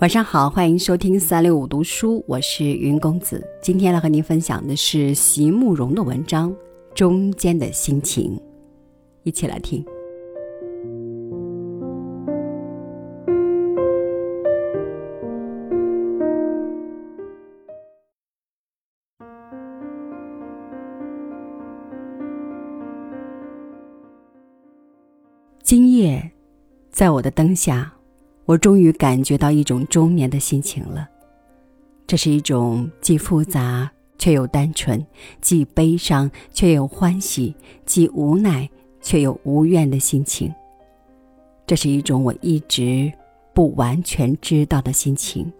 晚上好，欢迎收听三六五读书，我是云公子。今天来和您分享的是席慕容的文章《中间的心情》，一起来听。在我的灯下。我终于感觉到一种中年的心情了，这是一种既复杂却又单纯，既悲伤却又欢喜，既无奈却又无怨的心情。这是一种我一直不完全知道的心情。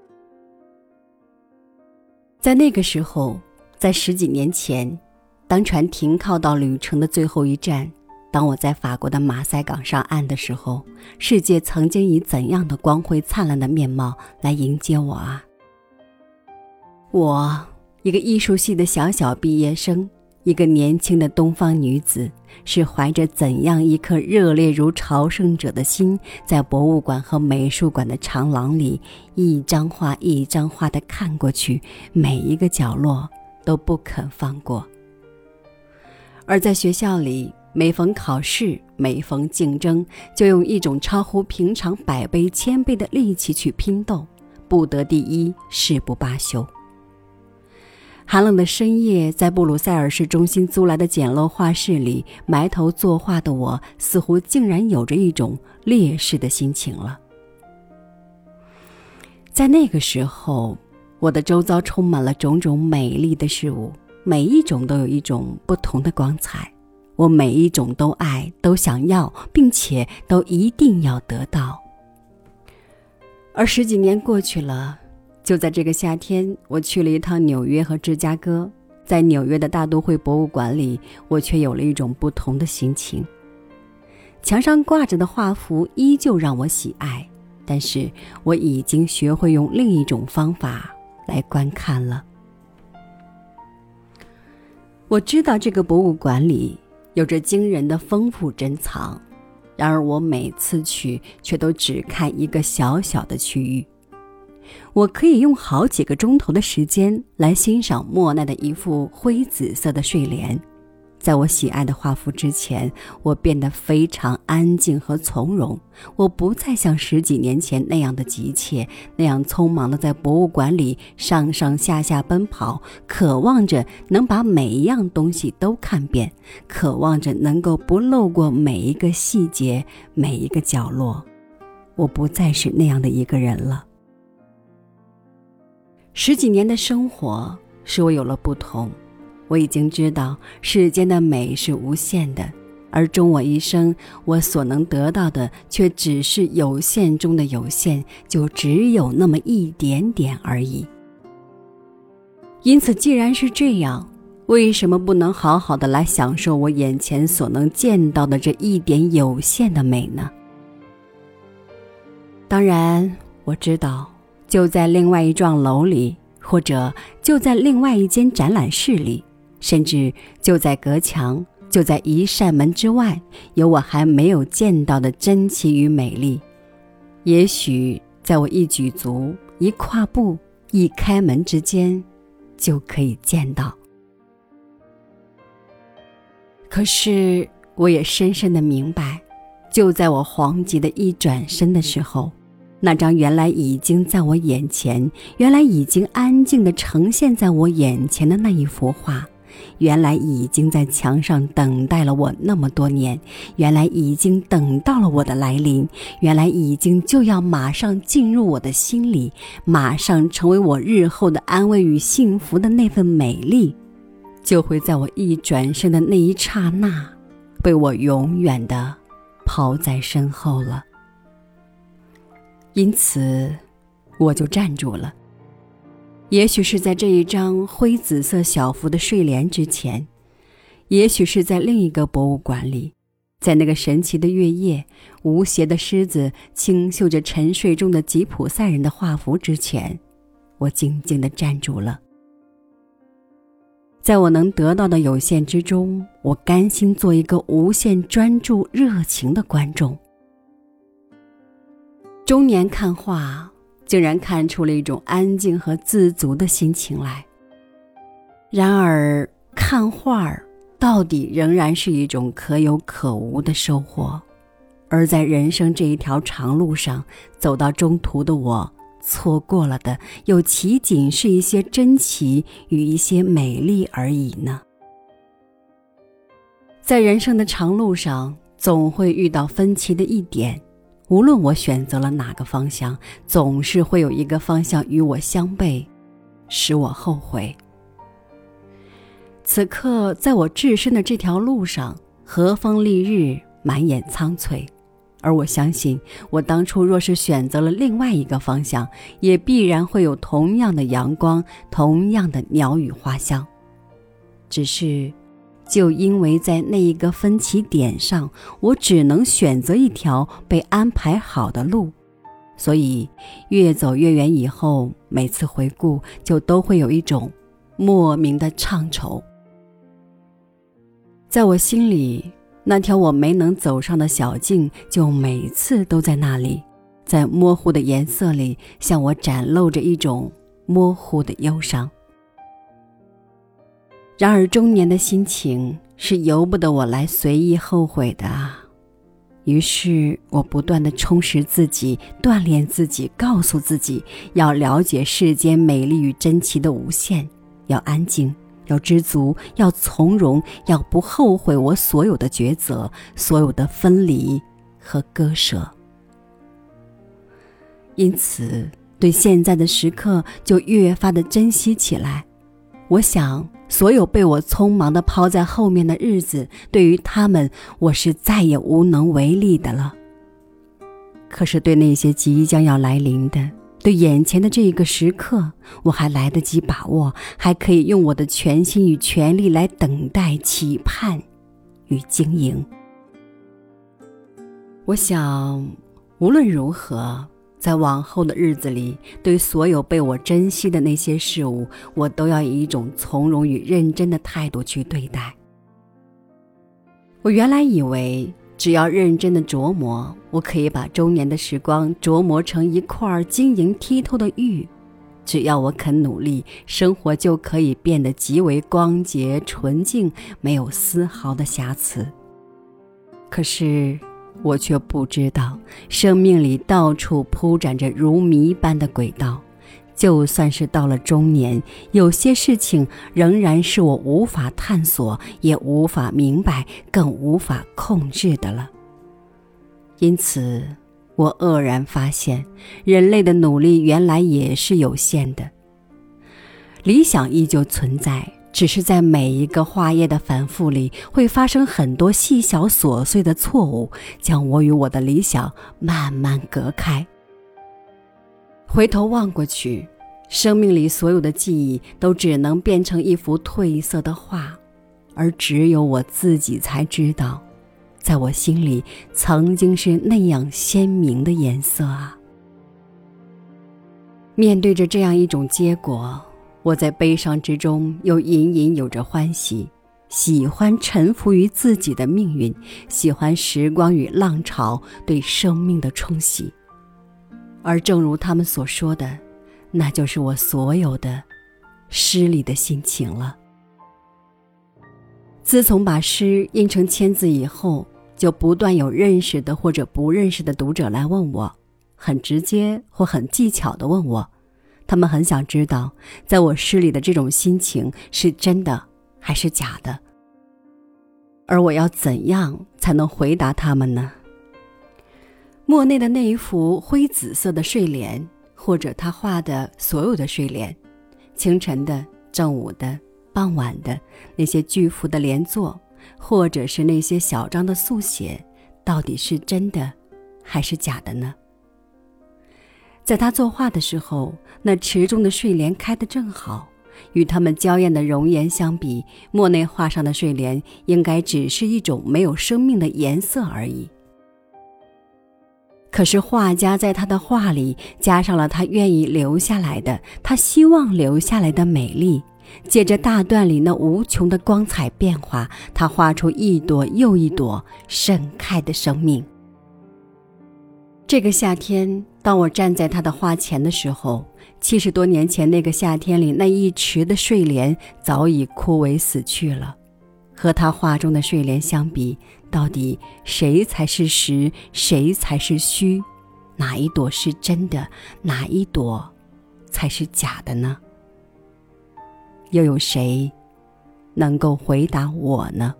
在那个时候，在十几年前，当船停靠到旅程的最后一站。当我在法国的马赛港上岸的时候，世界曾经以怎样的光辉灿烂的面貌来迎接我啊！我一个艺术系的小小毕业生，一个年轻的东方女子，是怀着怎样一颗热烈如朝圣者的心，在博物馆和美术馆的长廊里，一张画一张画的看过去，每一个角落都不肯放过。而在学校里。每逢考试，每逢竞争，就用一种超乎平常百倍千倍的力气去拼斗，不得第一誓不罢休。寒冷的深夜，在布鲁塞尔市中心租来的简陋画室里埋头作画的我，似乎竟然有着一种烈士的心情了。在那个时候，我的周遭充满了种种美丽的事物，每一种都有一种不同的光彩。我每一种都爱，都想要，并且都一定要得到。而十几年过去了，就在这个夏天，我去了一趟纽约和芝加哥，在纽约的大都会博物馆里，我却有了一种不同的心情。墙上挂着的画幅依旧让我喜爱，但是我已经学会用另一种方法来观看了。我知道这个博物馆里。有着惊人的丰富珍藏，然而我每次去却都只看一个小小的区域。我可以用好几个钟头的时间来欣赏莫奈的一副灰紫色的睡莲。在我喜爱的画幅之前，我变得非常安静和从容。我不再像十几年前那样的急切，那样匆忙的在博物馆里上上下下奔跑，渴望着能把每一样东西都看遍，渴望着能够不漏过每一个细节、每一个角落。我不再是那样的一个人了。十几年的生活使我有了不同。我已经知道世间的美是无限的，而终我一生，我所能得到的却只是有限中的有限，就只有那么一点点而已。因此，既然是这样，为什么不能好好的来享受我眼前所能见到的这一点有限的美呢？当然，我知道，就在另外一幢楼里，或者就在另外一间展览室里。甚至就在隔墙，就在一扇门之外，有我还没有见到的珍奇与美丽。也许在我一举足、一跨步、一开门之间，就可以见到。可是，我也深深的明白，就在我惶急的一转身的时候。那张原来已经在我眼前，原来已经安静的呈现在我眼前的那一幅画。原来已经在墙上等待了我那么多年，原来已经等到了我的来临，原来已经就要马上进入我的心里，马上成为我日后的安慰与幸福的那份美丽，就会在我一转身的那一刹那，被我永远的抛在身后了。因此，我就站住了。也许是在这一张灰紫色小幅的睡莲之前，也许是在另一个博物馆里，在那个神奇的月夜，无邪的狮子轻嗅着沉睡中的吉普赛人的画幅之前，我静静地站住了。在我能得到的有限之中，我甘心做一个无限专注、热情的观众。中年看画，竟然看出了一种安静和自足的心情来。然而，看画儿到底仍然是一种可有可无的收获。而在人生这一条长路上，走到中途的我，错过了的又岂仅是一些珍奇与一些美丽而已呢？在人生的长路上，总会遇到分歧的一点。无论我选择了哪个方向，总是会有一个方向与我相悖，使我后悔。此刻，在我置身的这条路上，和风丽日，满眼苍翠，而我相信，我当初若是选择了另外一个方向，也必然会有同样的阳光，同样的鸟语花香。只是。就因为在那一个分歧点上，我只能选择一条被安排好的路，所以越走越远以后，每次回顾就都会有一种莫名的怅愁。在我心里，那条我没能走上的小径，就每次都在那里，在模糊的颜色里向我展露着一种模糊的忧伤。然而，中年的心情是由不得我来随意后悔的啊！于是我不断的充实自己，锻炼自己，告诉自己要了解世间美丽与珍奇的无限，要安静，要知足，要从容，要不后悔我所有的抉择，所有的分离和割舍。因此，对现在的时刻就越发的珍惜起来。我想。所有被我匆忙地抛在后面的日子，对于他们，我是再也无能为力的了。可是，对那些即将要来临的，对眼前的这一个时刻，我还来得及把握，还可以用我的全心与全力来等待、期盼与经营。我想，无论如何。在往后的日子里，对所有被我珍惜的那些事物，我都要以一种从容与认真的态度去对待。我原来以为，只要认真的琢磨，我可以把中年的时光琢磨成一块晶莹剔透的玉；只要我肯努力，生活就可以变得极为光洁纯净，没有丝毫的瑕疵。可是。我却不知道，生命里到处铺展着如谜般的轨道，就算是到了中年，有些事情仍然是我无法探索，也无法明白，更无法控制的了。因此，我愕然发现，人类的努力原来也是有限的，理想依旧存在。只是在每一个画页的反复里，会发生很多细小琐碎的错误，将我与我的理想慢慢隔开。回头望过去，生命里所有的记忆都只能变成一幅褪色的画，而只有我自己才知道，在我心里曾经是那样鲜明的颜色啊！面对着这样一种结果。我在悲伤之中，又隐隐有着欢喜，喜欢臣服于自己的命运，喜欢时光与浪潮对生命的冲洗。而正如他们所说的，那就是我所有的诗里的心情了。自从把诗印成签字以后，就不断有认识的或者不认识的读者来问我，很直接或很技巧的问我。他们很想知道，在我诗里的这种心情是真的还是假的，而我要怎样才能回答他们呢？莫内的那一幅灰紫色的睡莲，或者他画的所有的睡莲，清晨的、正午的、傍晚的那些巨幅的连坐，或者是那些小张的速写，到底是真的还是假的呢？在他作画的时候，那池中的睡莲开得正好，与他们娇艳的容颜相比，莫内画上的睡莲应该只是一种没有生命的颜色而已。可是画家在他的画里加上了他愿意留下来的，他希望留下来的美丽，借着大段里那无穷的光彩变化，他画出一朵又一朵盛开的生命。这个夏天，当我站在他的花前的时候，七十多年前那个夏天里，那一池的睡莲早已枯萎死去了。和他画中的睡莲相比，到底谁才是实，谁才是虚？哪一朵是真的，哪一朵才是假的呢？又有谁能够回答我呢？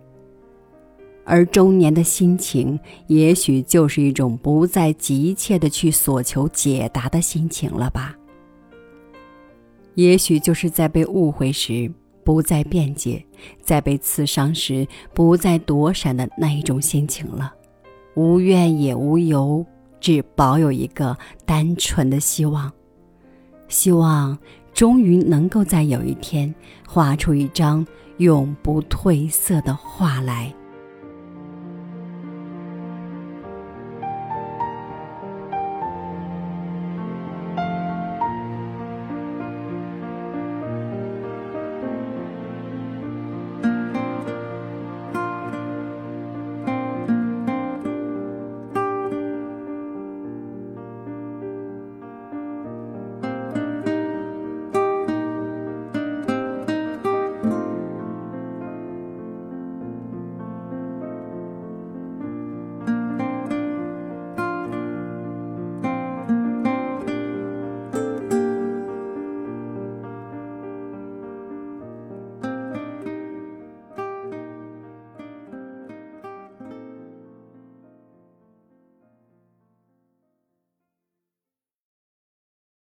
而中年的心情，也许就是一种不再急切的去索求解答的心情了吧？也许就是在被误会时不再辩解，在被刺伤时不再躲闪的那一种心情了，无怨也无尤。只保有一个单纯的希望，希望终于能够在有一天画出一张永不褪色的画来。